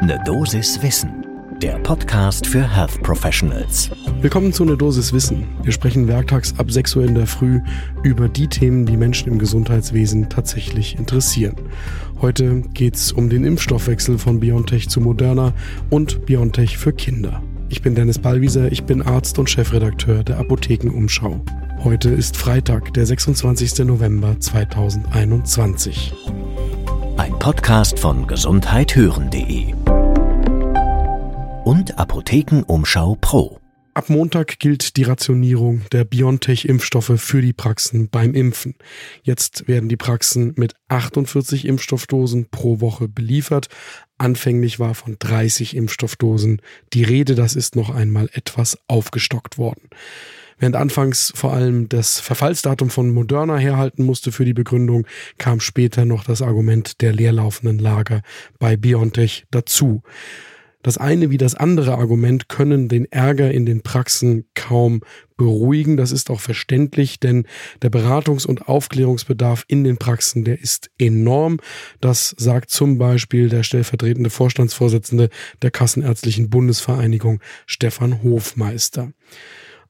Ne Dosis Wissen, der Podcast für Health Professionals. Willkommen zu Ne Dosis Wissen. Wir sprechen werktags ab 6 Uhr in der Früh über die Themen, die Menschen im Gesundheitswesen tatsächlich interessieren. Heute geht es um den Impfstoffwechsel von BioNTech zu Moderna und BioNTech für Kinder. Ich bin Dennis Ballwieser, ich bin Arzt und Chefredakteur der Apothekenumschau. Heute ist Freitag, der 26. November 2021. Ein Podcast von gesundheithören.de und Apothekenumschau Pro. Ab Montag gilt die Rationierung der BioNTech-Impfstoffe für die Praxen beim Impfen. Jetzt werden die Praxen mit 48 Impfstoffdosen pro Woche beliefert. Anfänglich war von 30 Impfstoffdosen die Rede. Das ist noch einmal etwas aufgestockt worden. Während anfangs vor allem das Verfallsdatum von Moderna herhalten musste für die Begründung, kam später noch das Argument der leerlaufenden Lager bei BioNTech dazu. Das eine wie das andere Argument können den Ärger in den Praxen kaum beruhigen. Das ist auch verständlich, denn der Beratungs- und Aufklärungsbedarf in den Praxen, der ist enorm. Das sagt zum Beispiel der stellvertretende Vorstandsvorsitzende der Kassenärztlichen Bundesvereinigung, Stefan Hofmeister.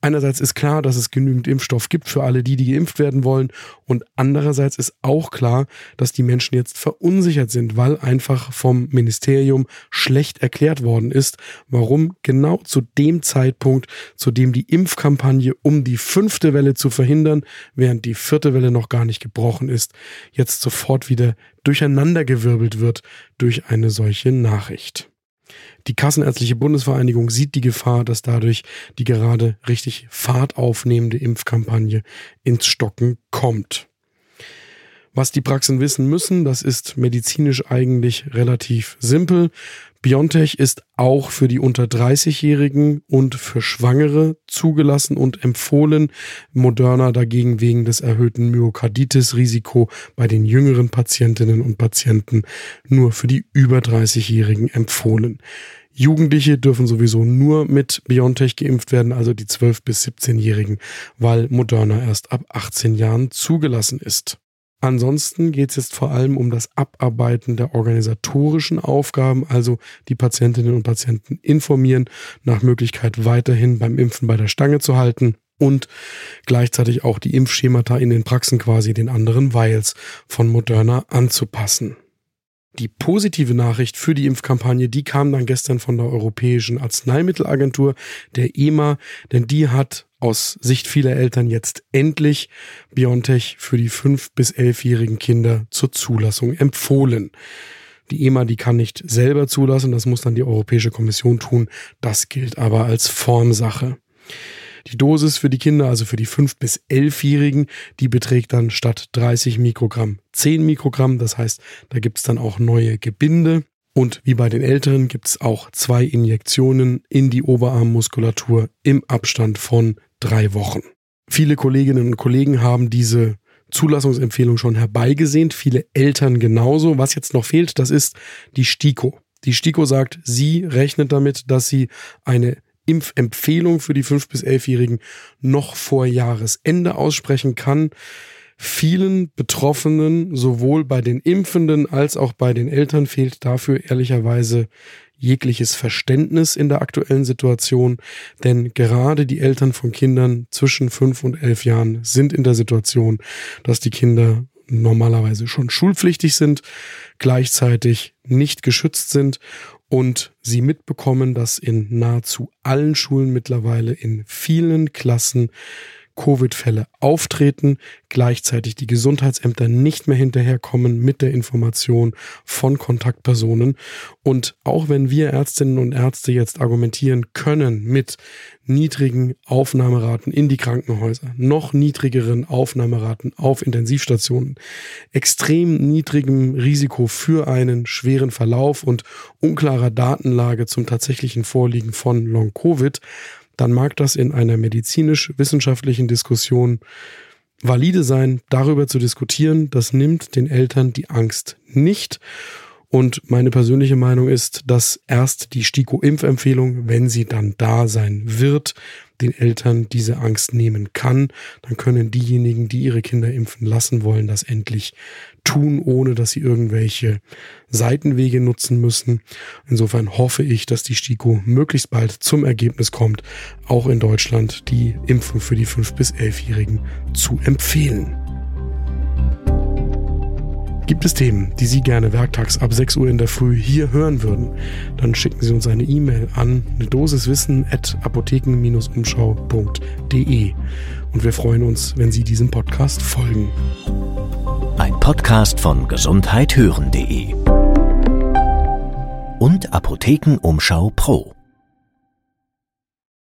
Einerseits ist klar, dass es genügend Impfstoff gibt für alle die, die geimpft werden wollen. Und andererseits ist auch klar, dass die Menschen jetzt verunsichert sind, weil einfach vom Ministerium schlecht erklärt worden ist, warum genau zu dem Zeitpunkt, zu dem die Impfkampagne, um die fünfte Welle zu verhindern, während die vierte Welle noch gar nicht gebrochen ist, jetzt sofort wieder durcheinandergewirbelt wird durch eine solche Nachricht. Die Kassenärztliche Bundesvereinigung sieht die Gefahr, dass dadurch die gerade richtig Fahrt aufnehmende Impfkampagne ins Stocken kommt. Was die Praxen wissen müssen, das ist medizinisch eigentlich relativ simpel. BioNTech ist auch für die unter 30-Jährigen und für Schwangere zugelassen und empfohlen. Moderna dagegen wegen des erhöhten Myokarditis-Risiko bei den jüngeren Patientinnen und Patienten nur für die über 30-Jährigen empfohlen. Jugendliche dürfen sowieso nur mit BioNTech geimpft werden, also die 12- bis 17-Jährigen, weil Moderna erst ab 18 Jahren zugelassen ist. Ansonsten geht es jetzt vor allem um das Abarbeiten der organisatorischen Aufgaben, also die Patientinnen und Patienten informieren, nach Möglichkeit weiterhin beim Impfen bei der Stange zu halten und gleichzeitig auch die Impfschemata in den Praxen quasi den anderen Vials von Moderna anzupassen. Die positive Nachricht für die Impfkampagne, die kam dann gestern von der Europäischen Arzneimittelagentur, der EMA, denn die hat aus Sicht vieler Eltern jetzt endlich BioNTech für die fünf bis elfjährigen Kinder zur Zulassung empfohlen. Die EMA, die kann nicht selber zulassen, das muss dann die Europäische Kommission tun. Das gilt aber als Formsache. Die Dosis für die Kinder, also für die 5- bis 11-Jährigen, die beträgt dann statt 30 Mikrogramm 10 Mikrogramm. Das heißt, da gibt es dann auch neue Gebinde. Und wie bei den Älteren gibt es auch zwei Injektionen in die Oberarmmuskulatur im Abstand von drei Wochen. Viele Kolleginnen und Kollegen haben diese Zulassungsempfehlung schon herbeigesehnt, viele Eltern genauso. Was jetzt noch fehlt, das ist die STIKO. Die STIKO sagt, sie rechnet damit, dass sie eine Impfempfehlung für die 5- bis 11-Jährigen noch vor Jahresende aussprechen kann. Vielen Betroffenen, sowohl bei den Impfenden als auch bei den Eltern, fehlt dafür ehrlicherweise jegliches Verständnis in der aktuellen Situation, denn gerade die Eltern von Kindern zwischen 5 und 11 Jahren sind in der Situation, dass die Kinder normalerweise schon schulpflichtig sind, gleichzeitig nicht geschützt sind und sie mitbekommen, dass in nahezu allen Schulen mittlerweile in vielen Klassen Covid-Fälle auftreten, gleichzeitig die Gesundheitsämter nicht mehr hinterherkommen mit der Information von Kontaktpersonen. Und auch wenn wir Ärztinnen und Ärzte jetzt argumentieren können mit niedrigen Aufnahmeraten in die Krankenhäuser, noch niedrigeren Aufnahmeraten auf Intensivstationen, extrem niedrigem Risiko für einen schweren Verlauf und unklarer Datenlage zum tatsächlichen Vorliegen von Long-Covid, dann mag das in einer medizinisch-wissenschaftlichen Diskussion valide sein, darüber zu diskutieren. Das nimmt den Eltern die Angst nicht. Und meine persönliche Meinung ist, dass erst die STIKO-Impfempfehlung, wenn sie dann da sein wird, den Eltern diese Angst nehmen kann. Dann können diejenigen, die ihre Kinder impfen lassen wollen, das endlich tun, ohne dass sie irgendwelche Seitenwege nutzen müssen. Insofern hoffe ich, dass die STIKO möglichst bald zum Ergebnis kommt, auch in Deutschland die Impfung für die 5- bis 11-Jährigen zu empfehlen. Gibt es Themen, die Sie gerne werktags ab 6 Uhr in der Früh hier hören würden? Dann schicken Sie uns eine E-Mail an eine Dosiswissen at apotheken-umschau.de und wir freuen uns, wenn Sie diesem Podcast folgen. Ein Podcast von gesundheithören.de und Apothekenumschau Pro.